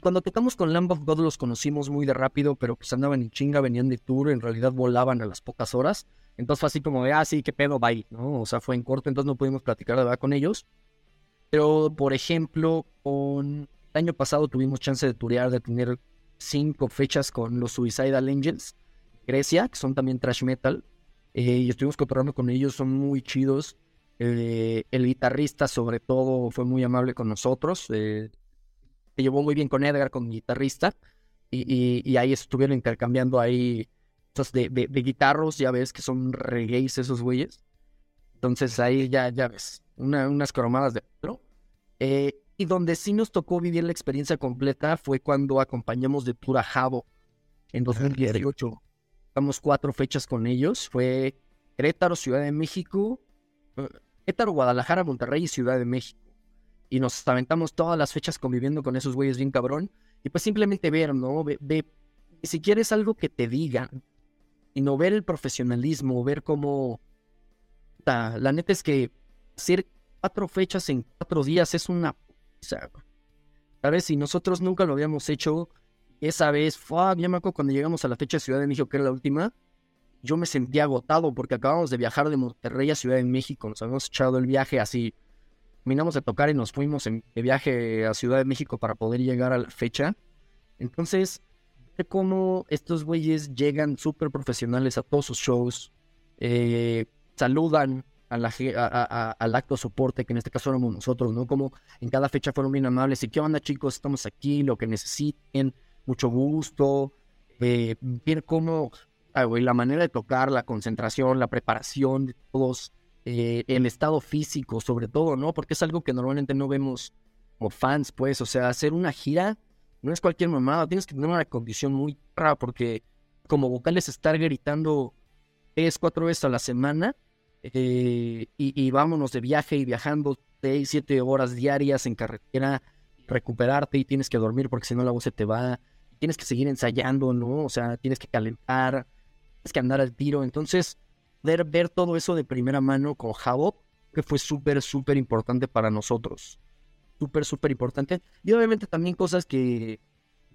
cuando tocamos con Lamb of God los conocimos muy de rápido, pero pues andaban en chinga, venían de tour, en realidad volaban a las pocas horas. Entonces fue así como de, ah, sí, qué pedo, bye, ¿no? O sea, fue en corto, entonces no pudimos platicar verdad con ellos. Pero, por ejemplo, con el año pasado tuvimos chance de turear, de tener cinco fechas con los Suicidal Angels, Grecia, que son también trash metal. Eh, y estuvimos cooperando con ellos, son muy chidos. Eh, el guitarrista, sobre todo, fue muy amable con nosotros. Eh, se llevó muy bien con Edgar, con guitarrista, y, ahí estuvieron intercambiando ahí cosas de, de, guitarros, ya ves que son reggaes esos güeyes. Entonces ahí ya, ya ves, unas cromadas de eh, y donde sí nos tocó vivir la experiencia completa fue cuando acompañamos de tour a Jabo en 2018. Estamos cuatro fechas con ellos. Fue Querétaro, Ciudad de México, eh, Querétaro, Guadalajara, Monterrey y Ciudad de México y nos aventamos todas las fechas conviviendo con esos güeyes bien cabrón. Y pues simplemente ver, ¿no? Ve, si quieres algo que te digan, y no ver el profesionalismo, ver cómo... La, neta es que hacer cuatro fechas en cuatro días es una... Sea, ¿sabes? Si nosotros nunca lo habíamos hecho, esa vez, fue, ya me acuerdo cuando llegamos a la fecha de Ciudad de México, que era la última, yo me sentía agotado porque acabamos de viajar de Monterrey a Ciudad de México, nos habíamos echado el viaje así terminamos de tocar y nos fuimos en, de viaje a Ciudad de México para poder llegar a la fecha. Entonces, ver cómo estos güeyes llegan súper profesionales a todos sus shows, eh, saludan a la, al acto soporte, que en este caso éramos nosotros, ¿no? Como en cada fecha fueron bien amables. ¿Y qué onda, chicos? Estamos aquí, lo que necesiten, mucho gusto. Eh, ver cómo, ah, la manera de tocar, la concentración, la preparación de todos eh, el estado físico, sobre todo, ¿no? Porque es algo que normalmente no vemos como fans, pues, o sea, hacer una gira no es cualquier mamada, tienes que tener una condición muy rara, porque como vocales estar gritando tres, cuatro veces a la semana, eh, y, vámonos de viaje y viajando seis, siete horas diarias en carretera, recuperarte y tienes que dormir porque si no la voz se te va, tienes que seguir ensayando, ¿no? O sea, tienes que calentar, tienes que andar al tiro, entonces poder ver todo eso de primera mano con Jabo, que fue súper, súper importante para nosotros. Súper, súper importante. Y obviamente también cosas que,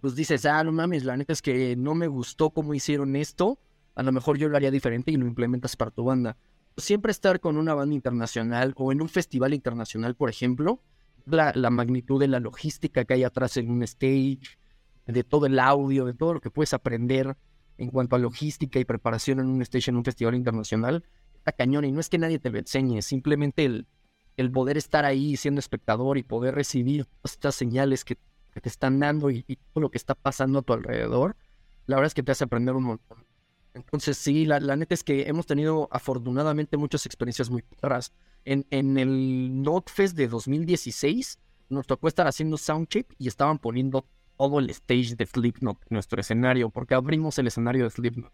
pues dices, ah, no mames, la neta es que no me gustó cómo hicieron esto. A lo mejor yo lo haría diferente y lo implementas para tu banda. Siempre estar con una banda internacional o en un festival internacional, por ejemplo, la, magnitud de la logística que hay atrás en un stage, de todo el audio, de todo lo que puedes aprender en cuanto a logística y preparación en un stage, en un festival internacional, está cañón. Y no es que nadie te lo enseñe, simplemente el, el poder estar ahí siendo espectador y poder recibir estas señales que, te están dando y, todo lo que está pasando a tu alrededor, la verdad es que te hace aprender un montón. Entonces, sí, la, la neta es que hemos tenido afortunadamente muchas experiencias muy raras. En, en el NotFest de 2016 nos tocó estar haciendo soundcheck y estaban poniendo todo el stage de Slipknot, nuestro escenario, porque abrimos el escenario de Slipknot.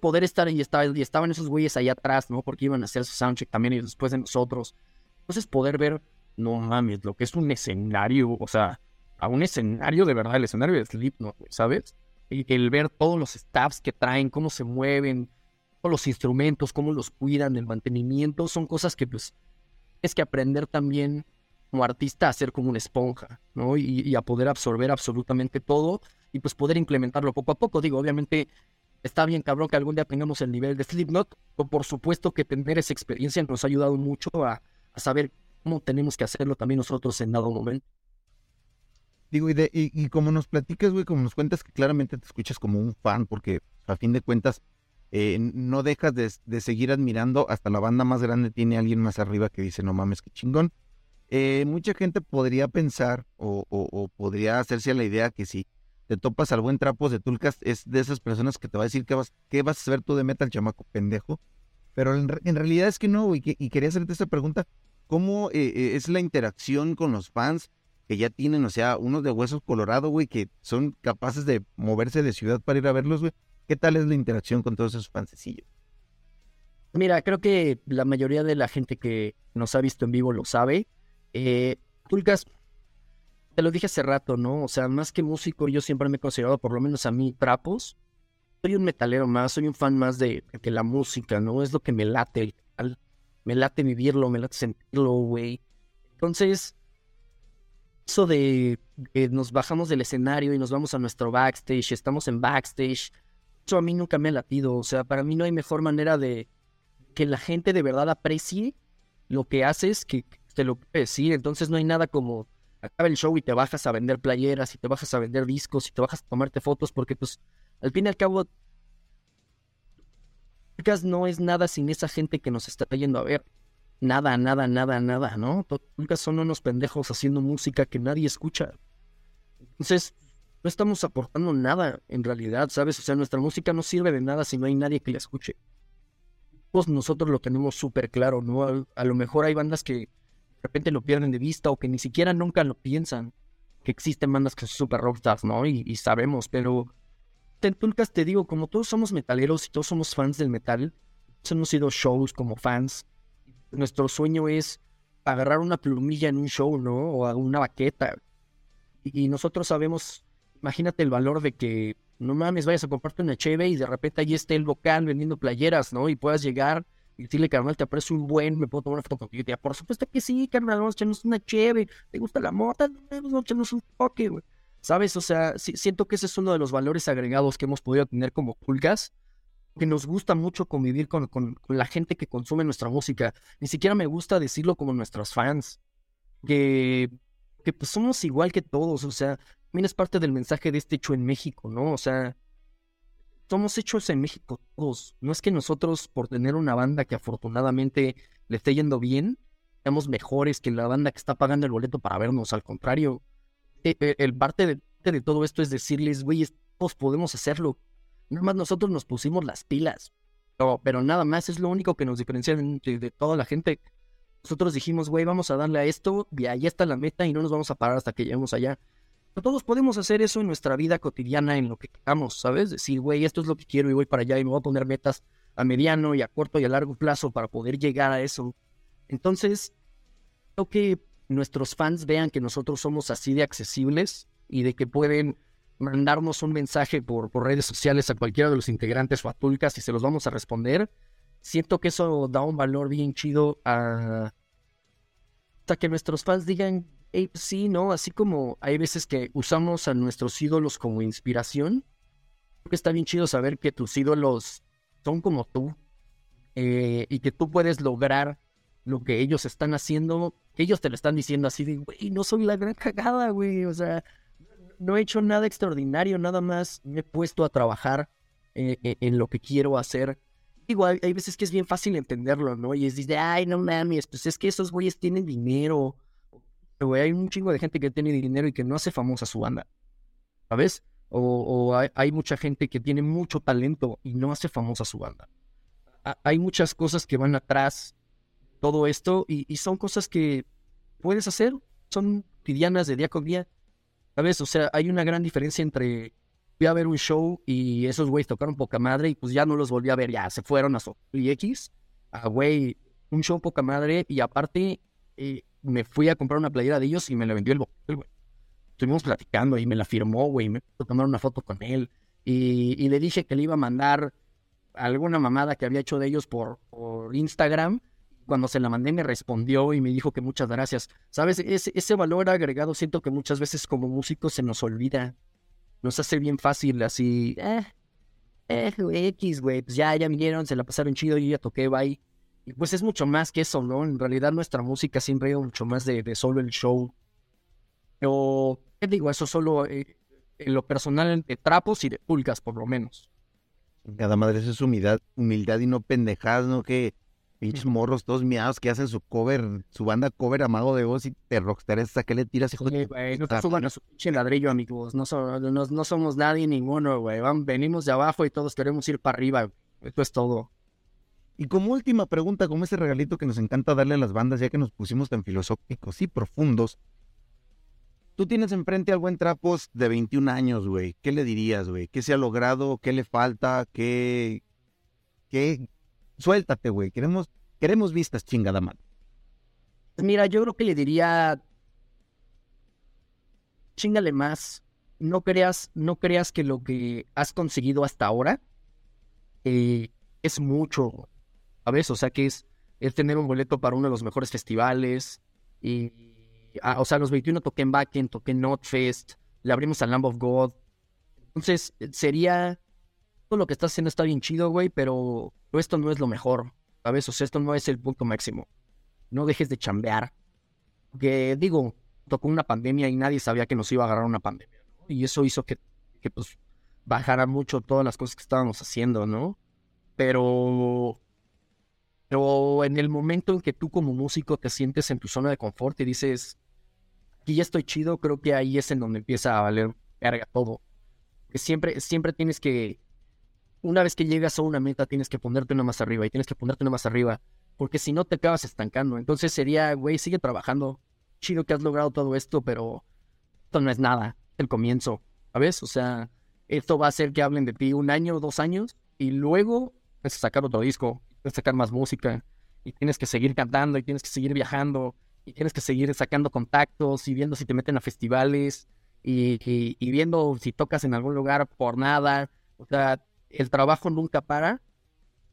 Poder estar ahí, estaba, y estaban esos güeyes ahí atrás, ¿no? Porque iban a hacer su soundcheck también y después de nosotros. Entonces poder ver, no mames, lo que es un escenario, o sea, a un escenario de verdad, el escenario de Slipknot, ¿sabes? Y el ver todos los staffs que traen, cómo se mueven, todos los instrumentos, cómo los cuidan, el mantenimiento, son cosas que pues es que aprender también como artista a ser como una esponja, ¿no? Y, a poder absorber absolutamente todo y pues poder implementarlo poco a poco. Digo, obviamente está bien cabrón que algún día tengamos el nivel de Slipknot, pero por supuesto que tener esa experiencia nos ha ayudado mucho a, saber cómo tenemos que hacerlo también nosotros en dado momento. Digo, y, y, como nos platicas, güey, como nos cuentas que claramente te escuchas como un fan, porque a fin de cuentas eh, no dejas de, de, seguir admirando, hasta la banda más grande tiene alguien más arriba que dice, no mames, qué chingón. Eh, mucha gente podría pensar o, podría hacerse la idea que si te topas al buen Trapos de Tulcas, es de esas personas que te va a decir que vas, qué vas a saber tú de metal, chamaco pendejo. Pero en, realidad es que no, güey. Y, quería hacerte esta pregunta. ¿Cómo eh, es la interacción con los fans que ya tienen, o sea, unos de huesos colorado, güey, que son capaces de moverse de ciudad para ir a verlos, güey? ¿Qué tal es la interacción con todos esos fansecillos? Mira, creo que la mayoría de la gente que nos ha visto en vivo lo sabe. Eh, Tulcas, te lo dije hace rato, ¿no? O sea, más que músico, yo siempre me he considerado, por lo menos a mí, trapos. Soy un metalero más, soy un fan más de, la música, ¿no? Es lo que me late, me late vivirlo, me late sentirlo, güey. Entonces, eso de que nos bajamos del escenario y nos vamos a nuestro backstage, estamos en backstage, eso a mí nunca me ha latido. O sea, para mí no hay mejor manera de que la gente de verdad aprecie lo que haces que te lo puede decir. Entonces no hay nada como acaba el show y te bajas a vender playeras y te bajas a vender discos y te bajas a tomarte fotos porque pues al fin y al cabo no es nada sin esa gente que nos está yendo a ver. Nada, nada, nada, nada, ¿no? Nunca son unos pendejos haciendo música que nadie escucha. Entonces, no estamos aportando nada en realidad, ¿sabes? O sea, nuestra música no sirve de nada si no hay nadie que la escuche. Pues nosotros lo tenemos súper claro, ¿no? A, lo mejor hay bandas que de repente lo pierden de vista o que ni siquiera nunca lo piensan. Que existen bandas que son súper rockstars, ¿no? Y, sabemos, pero en Tulcas te digo, como todos somos metaleros y todos somos fans del metal, hemos ido shows como fans nuestro sueño es agarrar una plumilla en un show, ¿no? O una baqueta. Y, nosotros sabemos, imagínate el valor de que no mames, vayas a comprarte una cheve y de repente ahí esté el local vendiendo playeras, ¿no? Y puedas llegar y decirle, carnal, te aprecio un buen, me puedo tomar una foto contigo. Y por supuesto que sí, carnal, vamos a echarnos una cheve. ¿Te gusta la mota? Vamos a echarnos un toque, güey. ¿Sabes? O sea, siento que ese es uno de los valores agregados que hemos podido tener como pulgas que nos gusta mucho convivir con, la gente que consume nuestra música. Ni siquiera me gusta decirlo como nuestros fans, que, que pues somos igual que todos, o sea, también es parte del mensaje de este hecho en México, ¿no? O sea, somos hechos en México todos. No es que nosotros, por tener una banda que afortunadamente le esté yendo bien, seamos mejores que la banda que está pagando el boleto para vernos. Al contrario, e, e, el, parte de, de, todo esto es decirles, güey, todos podemos hacerlo. Nada más nosotros nos pusimos las pilas. Pero, nada más es lo único que nos diferencia de, toda la gente. Nosotros dijimos, güey, vamos a darle a esto y ahí está la meta y no nos vamos a parar hasta que lleguemos allá. Pero todos podemos hacer eso en nuestra vida cotidiana, en lo que queramos, ¿sabes? Decir, güey, esto es lo que quiero y voy para allá y me voy a poner metas a mediano y a corto y a largo plazo para poder llegar a eso. Entonces, creo que nuestros fans vean que nosotros somos así de accesibles y de que pueden mandarnos un mensaje por, por redes sociales a cualquiera de los integrantes o a Tulcas y se los vamos a responder. Siento que eso da un valor bien chido a... Hasta que nuestros fans digan, hey, sí, ¿no? Así como hay veces que usamos a nuestros ídolos como inspiración, creo que está bien chido saber que tus ídolos son como tú eh, y que tú puedes lograr lo que ellos están haciendo, ellos te lo están diciendo así de, güey, no soy la gran cagada, güey, o sea, no he hecho nada extraordinario, nada más me he puesto a trabajar eh, eh, en lo que quiero hacer. Igual, hay veces que es bien fácil entenderlo, ¿no? Y es dice, ay, no mames, pues es que esos güeyes tienen dinero. Güey, hay un chingo de gente que tiene dinero y que no hace famosa su banda, ¿sabes? O, hay, mucha gente que tiene mucho talento y no hace famosa su banda. hay muchas cosas que van atrás, todo esto, y, y son cosas que puedes hacer, son cotidianas de día con día ¿Sabes? O sea, hay una gran diferencia entre fui a ver un show y esos güeyes tocaron poca madre y pues ya no los volví a ver, ya se fueron a y X. Ah, güey, un show poca madre y aparte eh, me fui a comprar una playera de ellos y me la vendió el güey. Estuvimos platicando y me la firmó, güey, me pude tomar una foto con él y, y, le dije que le iba a mandar alguna mamada que había hecho de ellos por, por Instagram cuando se la mandé me respondió y me dijo que muchas gracias. ¿Sabes? Ese, valor agregado siento que muchas veces como músicos se nos olvida. Nos hace bien fácil así, eh, eh, X, güey, pues ya, ya vinieron, se la pasaron chido, yo ya toqué, bye. Y pues es mucho más que eso, ¿no? En realidad nuestra música siempre ha mucho más de, solo el show. Pero, ¿qué digo? Eso solo eh, en lo personal de trapos y de pulgas, por lo menos. Cada madre, eso es humildad, humildad y no pendejadas, ¿no? Que Pinches morros todos miados que hacen su cover, su banda cover a Mago de Oz y te rockstars, ¿a qué le tiras, hijo de güey, no te suban a su pinche ladrillo, amigos. No, so- no, no somos nadie ninguno, güey. Van- Venimos de abajo y todos queremos ir para arriba. Esto es todo. Y como última pregunta, como ese regalito que nos encanta darle a las bandas, ya que nos pusimos tan filosóficos y profundos, tú tienes enfrente al buen Trapos de 21 años, güey. ¿Qué le dirías, güey? ¿Qué se ha logrado? ¿Qué le falta? ¿Qué? ¿Qué? Suéltate, güey. Queremos, queremos vistas, chingada madre. Mira, yo creo que le diría. Chingale más. No creas, no creas que lo que has conseguido hasta ahora eh, es mucho. ¿Sabes? O sea, que es, es tener un boleto para uno de los mejores festivales. Y, ah, o sea, a los 21 toqué en Backend, toqué en Notfest, le abrimos al Lamb of God. Entonces, eh, sería. Todo lo que estás haciendo está bien chido, güey, pero esto no es lo mejor. ¿Sabes? O sea, esto no es el punto máximo no dejes de chambear. Que digo, tocó una pandemia y nadie sabía que nos iba a agarrar una pandemia. ¿no? Y eso hizo que, que pues bajara mucho todas las cosas que estábamos haciendo, ¿no? Pero, pero en el momento en que tú como músico te sientes en tu zona de confort y dices, aquí ya estoy chido, creo que ahí es en donde empieza a valer verga todo. Que siempre, siempre tienes que, una vez que llegas a una meta, tienes que ponerte una más arriba y tienes que ponerte una más arriba porque si no te acabas estancando. Entonces sería, güey, sigue trabajando. Chido que has logrado todo esto, pero esto no es nada, el comienzo, ¿sabes? O sea, esto va a hacer que hablen de ti un año o dos años y luego que sacar otro disco, que sacar más música y tienes que seguir cantando y tienes que seguir viajando y tienes que seguir sacando contactos y viendo si te meten a festivales y- y viendo si tocas en algún lugar por nada. O sea, el trabajo nunca para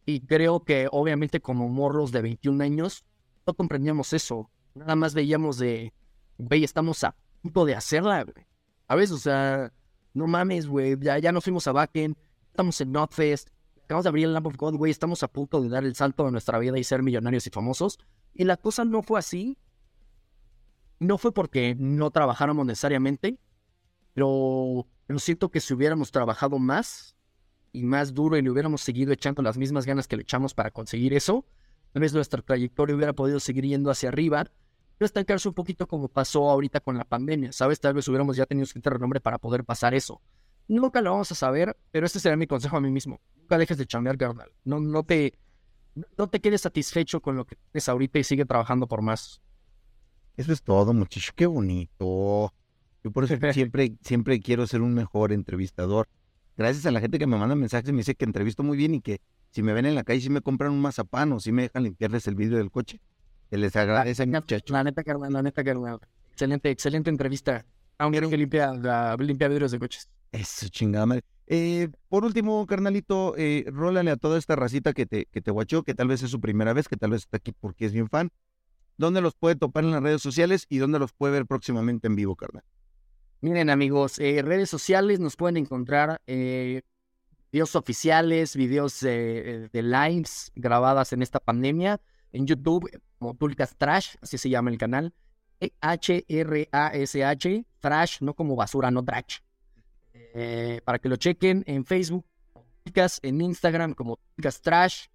y creo que obviamente como morros de 21 años no comprendíamos eso. Nada más veíamos de, güey, estamos a punto de hacerla, güey. ¿Sabes? O sea, no mames, güey, ya, ya nos fuimos a Backend, estamos en Notfest, acabamos de abrir el Lamp of God, güey, estamos a punto de dar el salto de nuestra vida y ser millonarios y famosos. Y la cosa no fue así. No fue porque no trabajáramos necesariamente, pero, pero siento que si hubiéramos trabajado más y más duro y le hubiéramos seguido echando las mismas ganas que le echamos para conseguir eso, tal vez nuestra trayectoria hubiera podido seguir yendo hacia arriba, pero estancarse un poquito como pasó ahorita con la pandemia, ¿sabes? Tal vez hubiéramos ya tenido suficiente renombre para poder pasar eso. Nunca lo vamos a saber, pero este será mi consejo a mí mismo. Nunca dejes de chambear, carnal. No, no te, no te quedes satisfecho con lo que tienes ahorita y sigue trabajando por más. Eso es todo, muchacho. Qué bonito. Yo por eso siempre, siempre quiero ser un mejor entrevistador. Gracias a la gente que me manda mensajes y me dice que entrevisto muy bien y que si me ven en la calle, si me compran un mazapán o si me dejan limpiarles el vidrio del coche. Se les agradece, La- muchacho. La neta, carnal, la neta, carnal. Excelente, excelente entrevista. Aunque que limpia, la- limpia vidrios de coches. Eso, chingada madre. Eh, por último, carnalito, eh, rólale a toda esta racita que te, que te guachó, que tal vez es su primera vez, que tal vez está aquí porque es bien fan. ¿Dónde los puede topar en las redes sociales y dónde los puede ver próximamente en vivo, carnal? Miren, amigos, eh, redes sociales nos pueden encontrar eh, videos oficiales, videos de lives grabadas en esta pandemia en YouTube, como Tulcas Trash, así se llama el canal. E H-R-A-S-H, Trash, no como basura, no trash. Eh, para que lo chequen en Facebook, Tulcas, en Instagram como Tulcas Trash.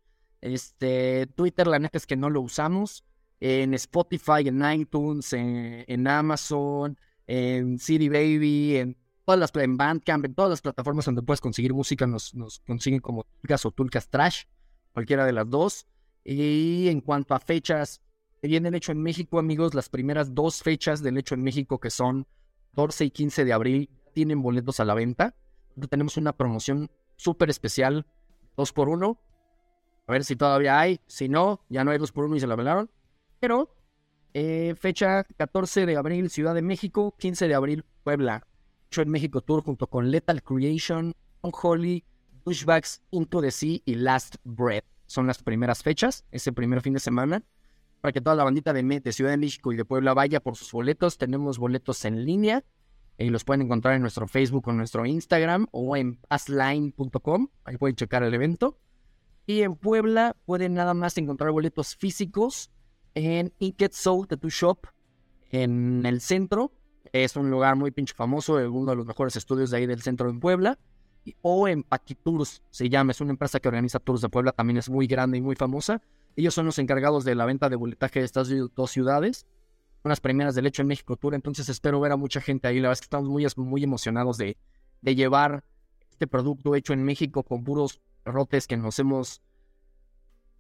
Este, Twitter, la neta es que no lo usamos. En Spotify, en iTunes, en Amazon, en CD Baby, en todas las en Bandcamp, en todas las plataformas donde puedes conseguir música, nos, nos consiguen como Tulcas o Tulcas Trash, cualquiera de las dos. Y en cuanto a fechas, viene el hecho en México, amigos, las primeras dos fechas del hecho en México, que son 14 y 15 de abril, tienen boletos a la venta. Tenemos una promoción súper especial, dos por uno. A ver si todavía hay. Si no, ya no hay dos por uno y se la velaron. Pero eh, fecha 14 de abril, Ciudad de México, 15 de abril, Puebla. Hecho en México Tour junto con Lethal Creation, Unholy, Douchebags, Into the Sea y Last Breath. Son las primeras fechas, ese primer fin de semana. Para que toda la bandita de, de Ciudad de México y de Puebla vaya por sus boletos. Tenemos boletos en línea y los pueden encontrar en nuestro Facebook o en nuestro Instagram o en passline.com. Ahí pueden checar el evento. Y en Puebla pueden nada más encontrar boletos físicos en Inked Soul Tattoo Shop en el centro. Es un lugar muy pinche famoso, uno de los mejores estudios de ahí del centro en Puebla. O en Paquitours se llama, es una empresa que organiza tours de Puebla, también es muy grande y muy famosa. Ellos son los encargados de la venta de boletaje de estas dos ciudades, unas primeras del hecho en México Tour, entonces espero ver a mucha gente ahí. La verdad es que estamos muy, muy emocionados de, de llevar este producto hecho en México con puros rotes que nos hemos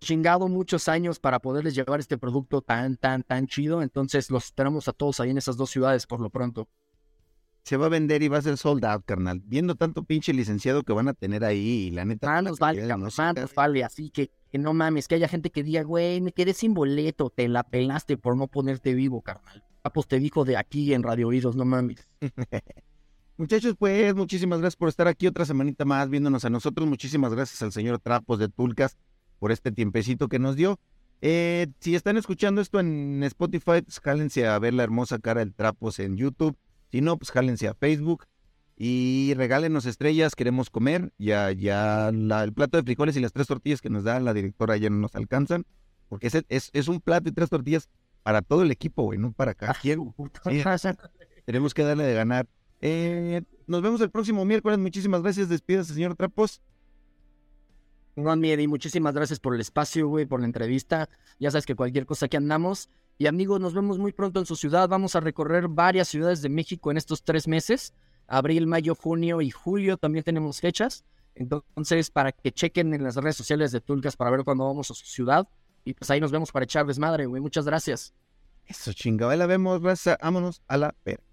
chingado muchos años para poderles llevar este producto tan, tan, tan chido. Entonces los esperamos a todos ahí en esas dos ciudades por lo pronto. Se va a vender y va a ser sold out, carnal. Viendo tanto pinche licenciado que van a tener ahí, y la neta. Más nos vale, más nos vale. Así que, que, no mames, que haya gente que diga, güey, me quedé sin boleto, te la pelaste por no ponerte vivo, carnal. Papos te dijo de aquí en Radio Oídos, no mames. Muchachos, pues muchísimas gracias por estar aquí otra semanita más viéndonos a nosotros. Muchísimas gracias al señor Trapos de Tulcas por este tiempecito que nos dio. Eh, si están escuchando esto en Spotify, pues jálense a ver la hermosa cara del Trapos en YouTube. Si no, pues jálense a Facebook y regálenos estrellas, queremos comer. Ya, ya el plato de frijoles y las tres tortillas que nos da la directora ya no nos alcanzan. Porque es, es, es un plato y tres tortillas para todo el equipo, güey, no para cada quien. tenemos que darle de ganar. Eh, nos vemos el próximo miércoles. Muchísimas gracias. Despídase, señor Trapos. No, Eddie, muchísimas gracias por el espacio, güey, por la entrevista. Ya sabes que cualquier cosa que andamos. Y amigos, nos vemos muy pronto en su ciudad. Vamos a recorrer varias ciudades de México en estos tres meses. Abril, mayo, junio y julio también tenemos fechas. Entonces, para que chequen en las redes sociales de Tulcas para ver cuándo vamos a su ciudad. Y pues ahí nos vemos para echar desmadre, güey. Muchas gracias. Eso chingada, la vemos, raza. Vámonos a la perra.